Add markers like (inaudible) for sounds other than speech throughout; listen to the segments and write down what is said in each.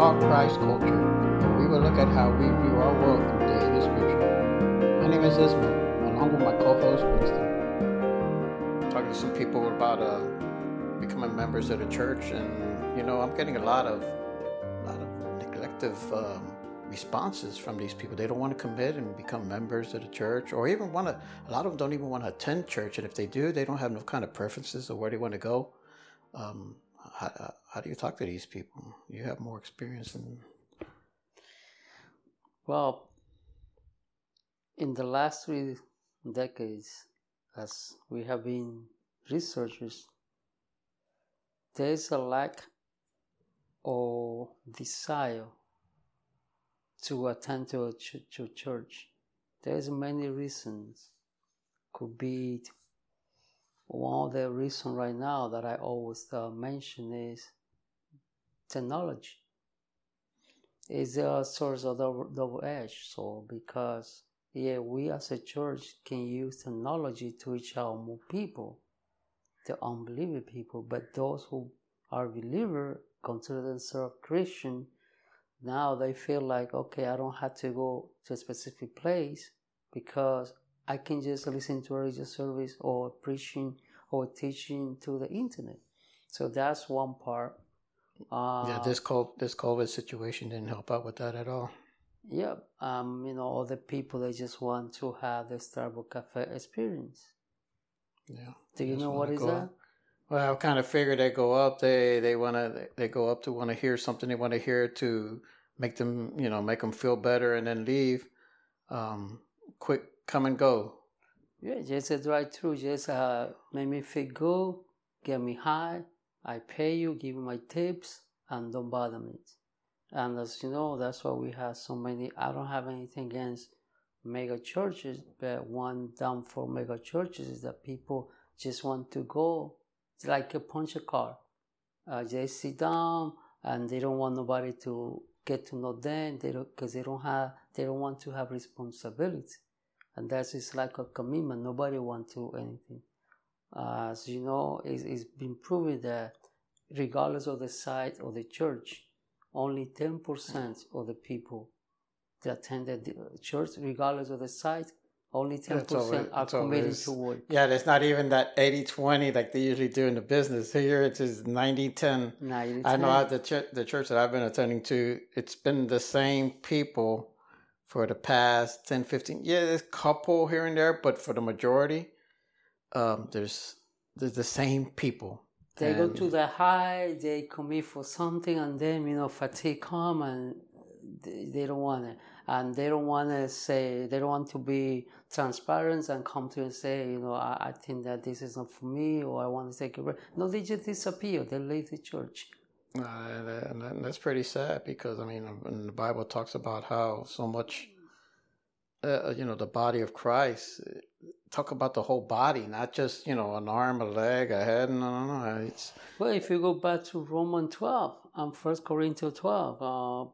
talk Christ culture, and we will look at how we view our world through daily scripture. My name is Ismail, along with my co-host Winston. Talking to some people about uh, becoming members of the church, and you know, I'm getting a lot of, a lot of neglective um, responses from these people. They don't want to commit and become members of the church, or even want to. A lot of them don't even want to attend church, and if they do, they don't have no kind of preferences of where they want to go. Um, how, how do you talk to these people? You have more experience than. Well, in the last three decades, as we have been researchers, there is a lack or desire to attend to a ch- to church. There's many reasons. Could be one of the reasons right now that I always uh, mention is technology. Is a source of double, double edge. So because yeah, we as a church can use technology to reach out more people, the unbelieving people, but those who are believer consider themselves Christian now they feel like okay i don't have to go to a specific place because i can just listen to a religious service or preaching or teaching to the internet so that's one part uh, yeah this COVID, this covid situation didn't help out with that at all yeah um you know other people they just want to have the starbucks cafe experience yeah do you know what is that well, I kind of figured they go up. They they want to they go up to want to hear something. They want to hear to make them you know make them feel better and then leave. Um, quick come and go. Yeah, just a drive through. Just uh, make me feel good, get me high. I pay you, give you my tips, and don't bother me. And as you know, that's why we have so many. I don't have anything against mega churches, but one down for mega churches is that people just want to go it's like a punch a card. Uh, they sit down and they don't want nobody to get to know them. They don't because they don't have they don't want to have responsibility, and that's just like a commitment. Nobody want to anything. Uh, as you know, it's, it's been proven that regardless of the site of the church, only ten percent of the people that attended the church, regardless of the site, only 10% are committed to work. Yeah, there's not even that 80 20 like they usually do in the business. Here it is 90 10. 90, I know the, ch- the church that I've been attending to, it's been the same people for the past 10, 15. Yeah, there's a couple here and there, but for the majority, um, there's, there's the same people. They and go to the high, they commit for something, and then, you know, fatigue come and they, they don't want it and they don't want to say they don't want to be transparent and come to and say you know I, I think that this is not for me or I want to take a break. No, they just disappear. They leave the church. Uh, and that's pretty sad because I mean, the Bible talks about how so much, uh, you know, the body of Christ. Talk about the whole body, not just you know an arm, a leg, a head. No, no, no. It's well, if you go back to Romans twelve and First Corinthians twelve, uh,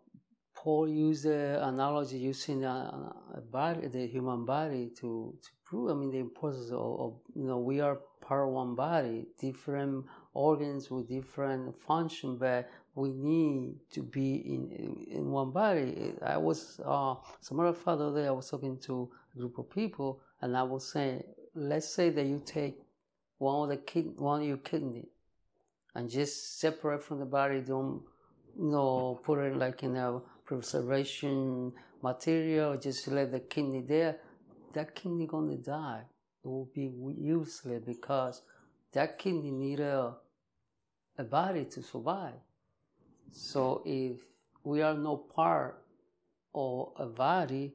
Paul used the analogy using a, a, body, the human body, to, to prove. I mean, the importance of, of, you know we are part of one body, different organs with different function, but we need to be in in one body. I was, uh, as a matter of fact, the other day I was talking to a group of people, and I was saying, let's say that you take one of the kid, one of your kidney, and just separate from the body. Don't you know put it like in a preservation material, just let the kidney there, that kidney gonna die. It will be useless because that kidney need a, a body to survive. So if we are not part of a body,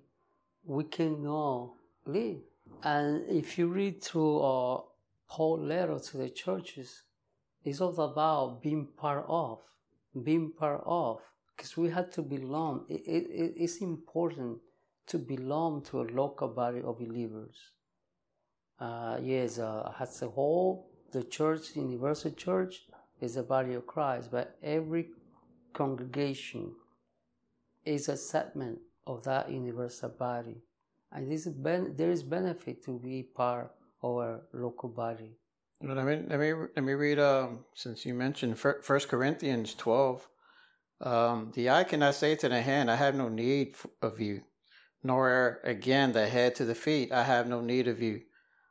we cannot live. And if you read through uh, Paul letter to the churches, it's all about being part of, being part of because we had to belong. It, it, it's important to belong to a local body of believers. Uh, yes, uh, as a whole, the church, universal church, is the body of Christ, but every congregation is a segment of that universal body. And this ben- there is benefit to be part of a local body. Let me let me let me read. Um, since you mentioned First Corinthians twelve, Um, the eye cannot say to the hand, I have no need of you, nor again the head to the feet, I have no need of you.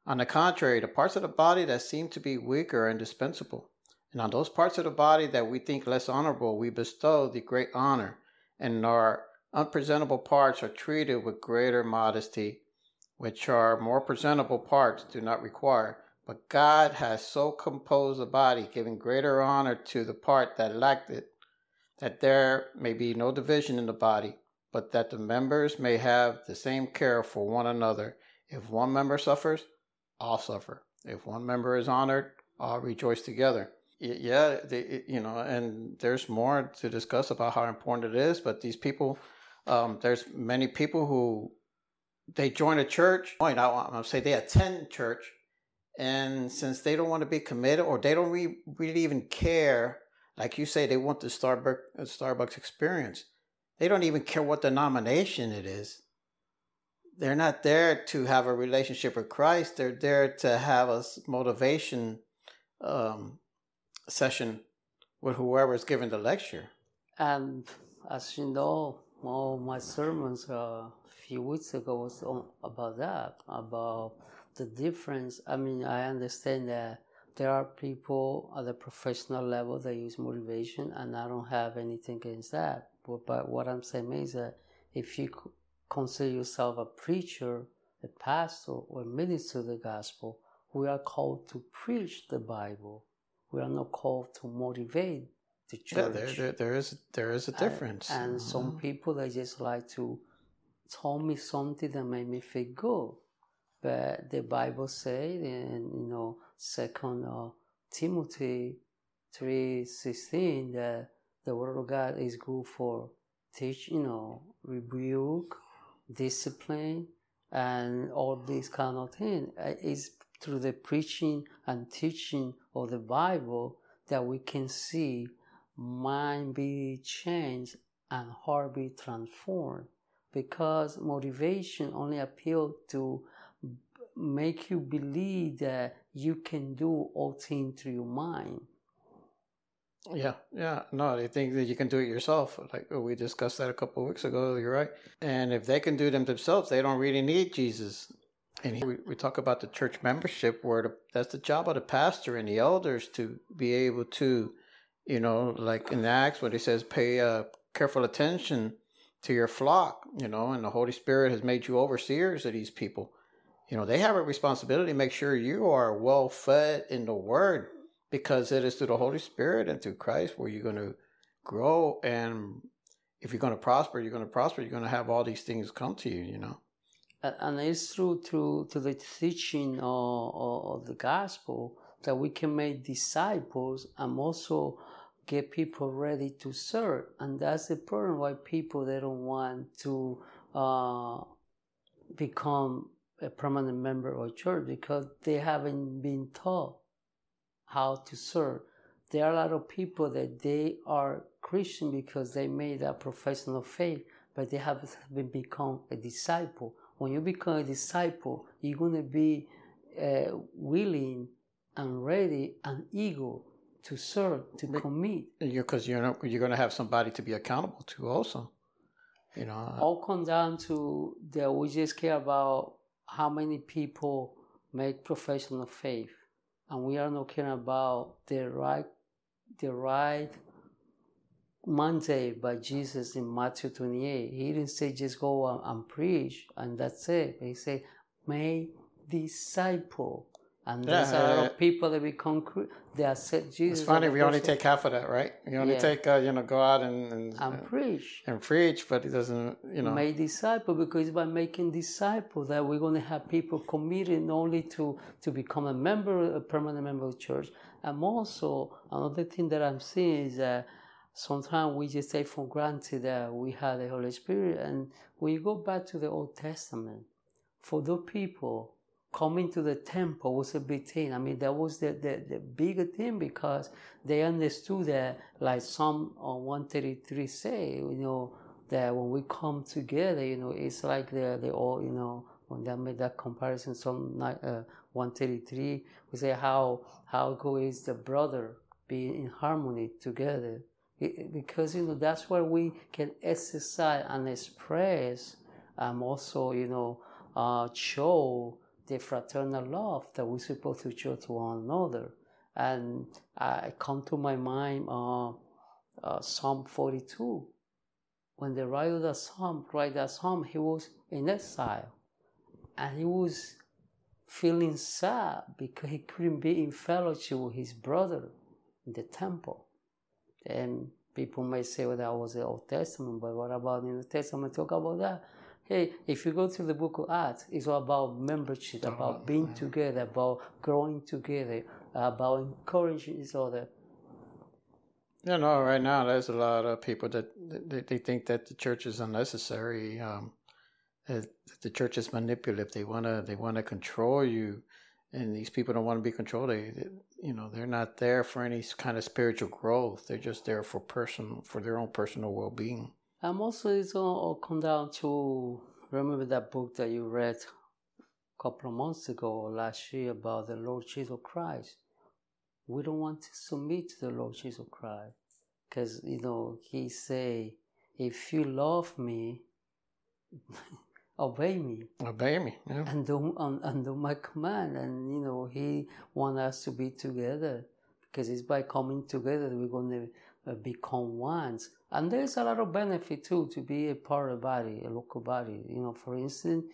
On the contrary, the parts of the body that seem to be weaker are indispensable. And on those parts of the body that we think less honorable, we bestow the great honor, and our unpresentable parts are treated with greater modesty, which our more presentable parts do not require. But God has so composed the body, giving greater honor to the part that lacked it, that there may be no division in the body, but that the members may have the same care for one another. If one member suffers, all suffer. If one member is honored, all rejoice together. Yeah, they, you know, and there's more to discuss about how important it is. But these people, um, there's many people who they join a church. I want to say they attend church, and since they don't want to be committed or they don't re- really even care, like you say, they want the Starbucks Starbucks experience. They don't even care what denomination it is they're not there to have a relationship with Christ. They're there to have a motivation um, session with whoever is giving the lecture. And as you know, all my sermons uh, a few weeks ago was on, about that, about the difference. I mean, I understand that there are people at the professional level that use motivation, and I don't have anything against that. But, but what I'm saying is that if you consider yourself a preacher, a pastor, or minister of the gospel, we are called to preach the Bible. We are not called to motivate the church. Yeah, there, there, there is there is a difference. And, and some mm-hmm. people they just like to tell me something that made me feel good. But the Bible says in you know Second uh, Timothy three sixteen that the word of God is good for teach, you know, rebuke, discipline and all these kind of things. Uh, it's through the preaching and teaching of the Bible that we can see mind be changed and heart be transformed. Because motivation only appeal to make you believe that you can do all things through your mind. Yeah, yeah. No, they think that you can do it yourself. Like we discussed that a couple of weeks ago. You're right. And if they can do them themselves, they don't really need Jesus. And we, we talk about the church membership, where the, that's the job of the pastor and the elders to be able to, you know, like in Acts, where he says, pay uh, careful attention to your flock, you know, and the Holy Spirit has made you overseers of these people. You know, they have a responsibility to make sure you are well fed in the Word because it is through the Holy Spirit and through Christ where you're going to grow. And if you're going to prosper, you're going to prosper. You're going to have all these things come to you, you know. And it's through through to the teaching of, of the gospel that we can make disciples and also get people ready to serve. And that's the problem why people they don't want to uh, become a permanent member of church because they haven't been taught how to serve. There are a lot of people that they are Christian because they made a profession of faith, but they haven't (laughs) become a disciple. When you become a disciple, you're going to be uh, willing and ready and eager to serve, to but commit. Because you're, you're, you're going to have somebody to be accountable to also. You know, all come down to that we just care about how many people make profession of faith and we are not caring about the right the right mandate by Jesus in Matthew 28. He didn't say just go and, and preach and that's it. He said, make disciple. And yeah, there's a lot of people that become they accept Jesus. It's funny we only take half of that, right? You only yeah. take uh, you know go out and and, and uh, preach and preach, but it doesn't you know make disciple because by making disciple that we're going to have people committed not only to to become a member, a permanent member of church, and also another thing that I'm seeing is that sometimes we just take for granted that we have the Holy Spirit, and when you go back to the Old Testament, for those people coming to the temple was a big thing. I mean, that was the, the, the bigger thing because they understood that, like Psalm 133 say, you know, that when we come together, you know, it's like they they all, you know, when they made that comparison, Psalm uh, 133, we say how how good is the brother being in harmony together. Because you know that's where we can exercise and express, and um, also you know uh, show the fraternal love that we're supposed to show to one another. And I come to my mind uh, uh, Psalm 42. When the writer of the Psalm write that Psalm, he was in exile, and he was feeling sad because he couldn't be in fellowship with his brother in the temple. And people may say, well, that was the Old Testament, but what about in the Testament? Talk about that. Hey, if you go to the book of Acts, it's all about membership, about being together, about growing together, about encouraging each other. You know, right now there's a lot of people that they, they think that the church is unnecessary. Um, that the church is manipulative. They wanna they wanna control you, and these people don't want to be controlled. They, they, you know, they're not there for any kind of spiritual growth. They're just there for person for their own personal well being. I'm also it's all come down to remember that book that you read a couple of months ago or last year about the Lord Jesus Christ. We don't want to submit to the Lord Jesus Christ because you know He say, "If you love me." Obey me. Obey me, yeah. And do, and, and do my command. And, you know, He wants us to be together because it's by coming together we're going to uh, become one. And there's a lot of benefit too to be a part of a body, a local body. You know, for instance,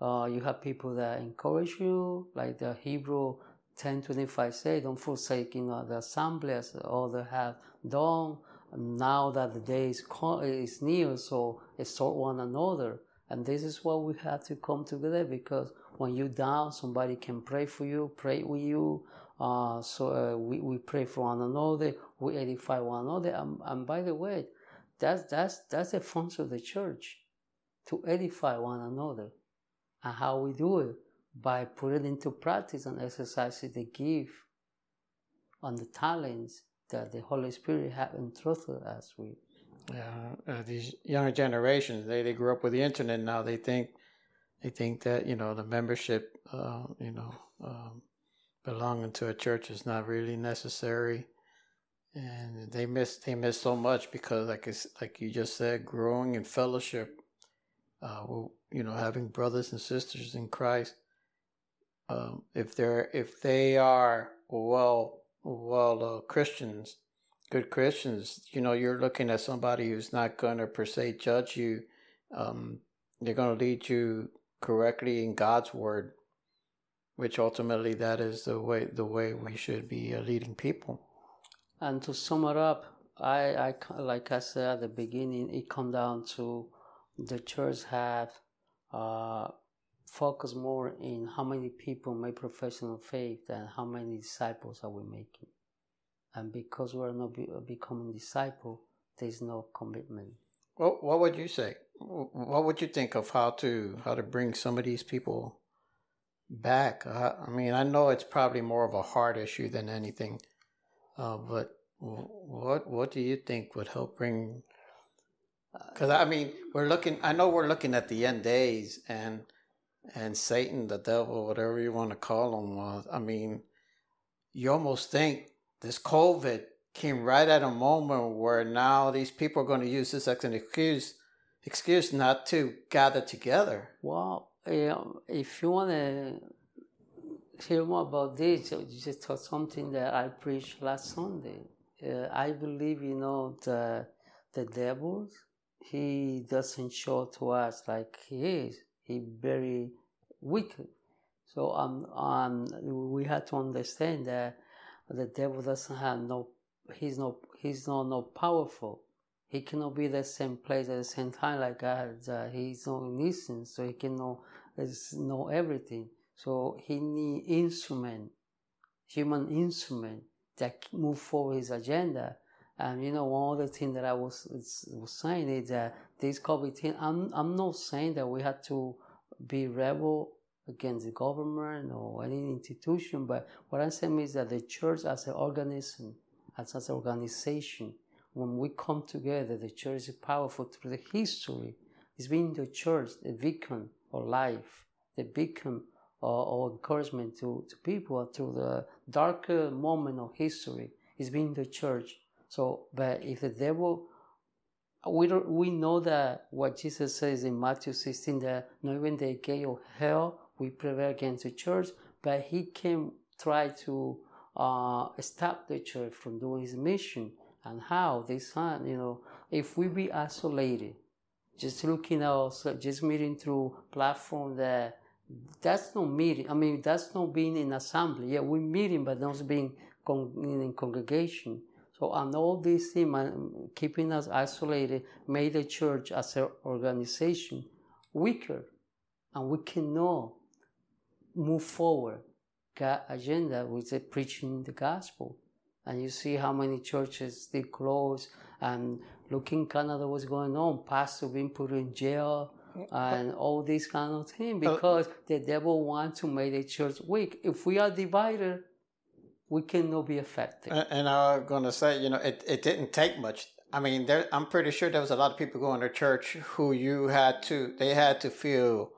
uh, you have people that encourage you, like the Hebrew 1025 say, don't forsake, you know, the assembly as others have done. Now that the day is, is near, so exhort one another. And this is why we have to come together because when you're down, somebody can pray for you, pray with you. Uh, so uh, we, we pray for one another, we edify one another. And, and by the way, that's, that's, that's the function of the church to edify one another. And how we do it? By putting into practice and exercising the gift and the talents that the Holy Spirit has entrusted us with. Yeah, uh, these younger generations, they, they grew up with the internet now. They think they think that you know the membership, uh, you know, um, belonging to a church is not really necessary, and they miss they miss so much because, like it's, like you just said, growing in fellowship, uh, you know, having brothers and sisters in Christ. Um, if they're if they are well well uh, Christians good Christians, you know, you're looking at somebody who's not going to per se judge you. Um, they're going to lead you correctly in God's word, which ultimately that is the way the way we should be uh, leading people. And to sum it up, I, I like I said at the beginning, it come down to the church have uh, focus more in how many people make professional faith than how many disciples are we making and because we're not be, becoming disciple, there's no commitment. Well, what would you say? What would you think of how to how to bring some of these people back? Uh, I mean, I know it's probably more of a heart issue than anything, uh, but what what do you think would help bring? Because I mean, we're looking. I know we're looking at the end days, and and Satan, the devil, whatever you want to call him. Uh, I mean, you almost think this COVID came right at a moment where now these people are going to use this as an excuse excuse not to gather together. Well, if you want to hear more about this, you just talk something that I preached last Sunday. Uh, I believe, you know, the the devil, he doesn't show to us like he is. He very wicked. So um, um, we have to understand that the devil doesn't have no he's no he's not no powerful he cannot be the same place at the same time like God. Uh, he's not omniscient, so he cannot know everything. So he need instrument, human instrument that move forward his agenda. And you know, one other thing that I was was saying is that this COVID thing. I'm I'm not saying that we have to be rebel against the government or any institution, but what I'm saying is that the church as an organism, as, as an organization, when we come together, the church is powerful through the history. It's been the church, the beacon of life, the beacon of, encouragement to, to people through the darker moment of history. It's been the church. So, but if the devil, we don't, we know that what Jesus says in Matthew 16 that not even the gate of hell we prevail against the church, but he came try to uh, stop the church from doing his mission. And how this time, you know, if we be isolated, just looking at us, just meeting through platform that that's not meeting. I mean, that's not being in assembly. Yeah, we're meeting, but not being con- in congregation. So, and all these things, keeping us isolated, made the church as an organization weaker, and we cannot move forward. God agenda with the preaching the gospel, and you see how many churches they close, and looking Canada what's going on, pastor being put in jail, and all these kind of things because uh, the devil wants to make the church weak. If we are divided, we cannot be effective. And I'm going to say, you know, it, it didn't take much. I mean, there, I'm pretty sure there was a lot of people going to church who you had to, they had to feel,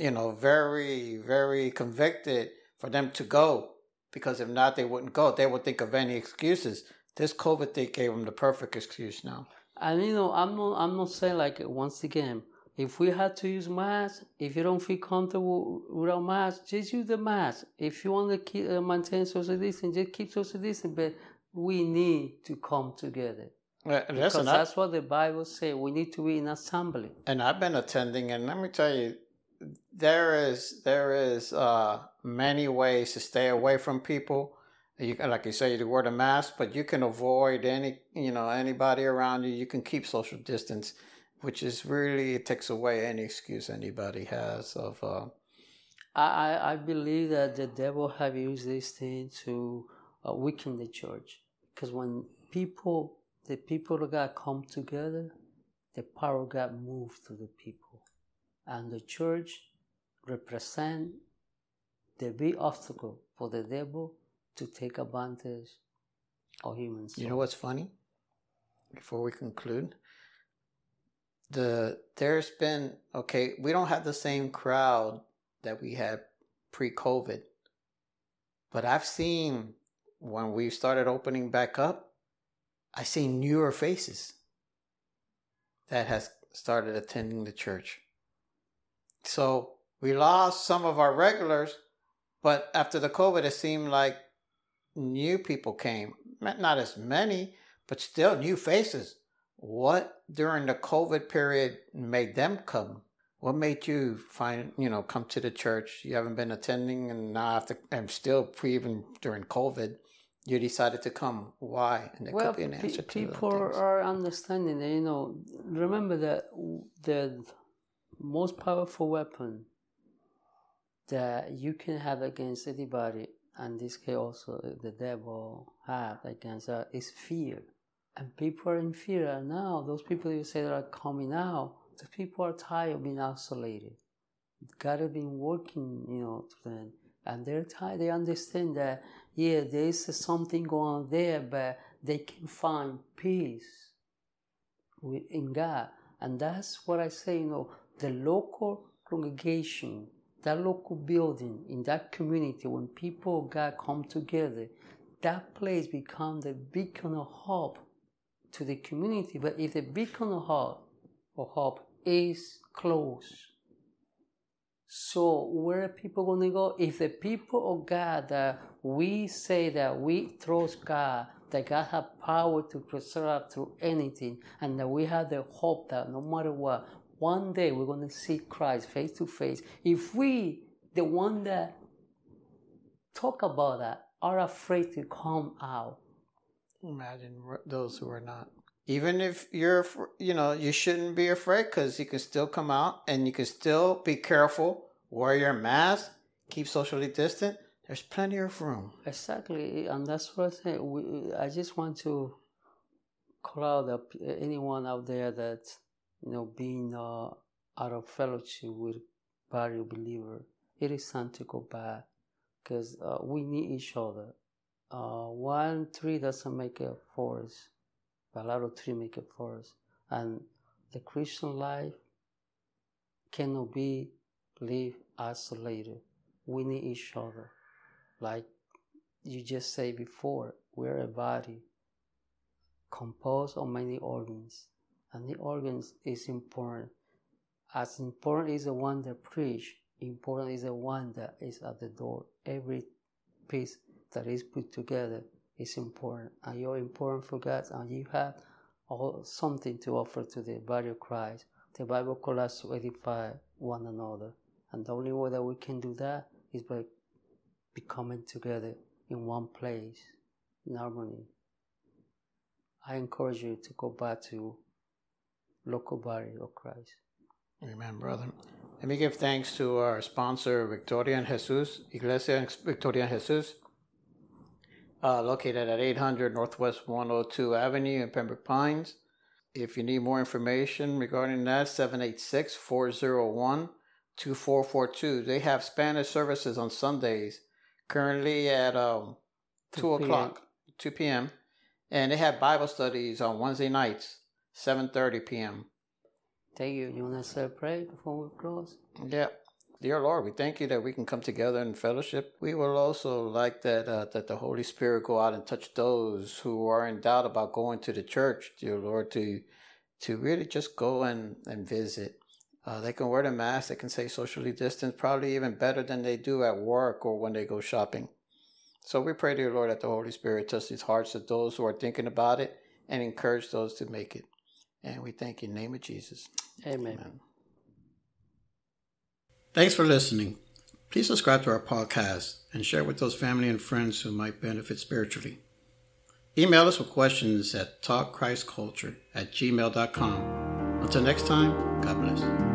you know, very, very convicted for them to go because if not, they wouldn't go. They would think of any excuses. This COVID thing gave them the perfect excuse now. And you know, I'm not, I'm not saying like once again, if we had to use masks, if you don't feel comfortable without masks, just use the mask. If you want to keep, uh, maintain social distancing, just keep social distancing. But we need to come together. Uh, because that's what the Bible says. We need to be in assembly. And I've been attending, and let me tell you, there is there is uh, many ways to stay away from people. You like you say, you wear the mask, but you can avoid any you know anybody around you. You can keep social distance which is really it takes away any excuse anybody has of. Uh, I I believe that the devil have used this thing to uh, weaken the church because when people the people of God come together, the power of God moves to the people, and the church represent the big obstacle for the devil to take advantage of humans. You know what's funny? Before we conclude, the there's been okay we don't have the same crowd that we had pre-covid but i've seen when we started opening back up i see newer faces that has started attending the church so we lost some of our regulars but after the covid it seemed like new people came not as many but still new faces what during the COVID period made them come? What made you find, you know, come to the church? You haven't been attending, and now after, and still pre even during COVID, you decided to come. Why? And there well, could be an answer pe- people are understanding that, you know, remember that the most powerful weapon that you can have against anybody, and this case also the devil have against us, is fear and people are in fear now. Those people you say that are coming out, the people are tired of being isolated. God has been working, you know, to them, and they're tired. They understand that yeah, there is something going on there, but they can find peace in God, and that's what I say. You know, the local congregation, that local building, in that community, when people of God come together, that place becomes the beacon of hope to the community, but if the beacon of hope, of hope is closed, so where are people going to go? If the people of God that we say that we trust God, that God has power to preserve through anything, and that we have the hope that no matter what, one day we're going to see Christ face to face. If we, the one that talk about that, are afraid to come out, Imagine those who are not. Even if you're, you know, you shouldn't be afraid because you can still come out and you can still be careful, wear your mask, keep socially distant. There's plenty of room. Exactly, and that's what I say. We, I just want to call out anyone out there that you know being uh, out of fellowship with body believer. It is time to go back because uh, we need each other uh, one tree doesn't make a forest, but a lot of trees make a forest. And the Christian life cannot be lived isolated. We need each other. Like you just said before, we're a body. composed of many organs, and the organs is important. As important is the one that preach, important is the one that is at the door. Every piece that is put together is important, and you're important for God, and you have all, something to offer to the body of Christ. The Bible calls us to edify one another, and the only way that we can do that is by becoming together in one place in harmony. I encourage you to go back to local body of Christ. Amen, brother. Let me give thanks to our sponsor, Victoria and Jesus, Iglesia Victoria and Jesus, uh, located at 800 Northwest 102 Avenue in Pembroke Pines. If you need more information regarding that, 786 401 2442. They have Spanish services on Sundays, currently at um, 2 o'clock, 2 p.m. And they have Bible studies on Wednesday nights, 7.30 p.m. Thank you. You want to say pray before we close? Yeah. Dear Lord, we thank you that we can come together in fellowship. We will also like that uh, that the Holy Spirit go out and touch those who are in doubt about going to the church, dear Lord, to to really just go and, and visit. Uh, they can wear the mask, they can stay socially distanced, probably even better than they do at work or when they go shopping. So we pray, dear Lord, that the Holy Spirit touch these hearts of those who are thinking about it and encourage those to make it. And we thank you in the name of Jesus. Amen. Amen. Thanks for listening. Please subscribe to our podcast and share with those family and friends who might benefit spiritually. Email us with questions at talkchristculture at gmail.com. Until next time, God bless.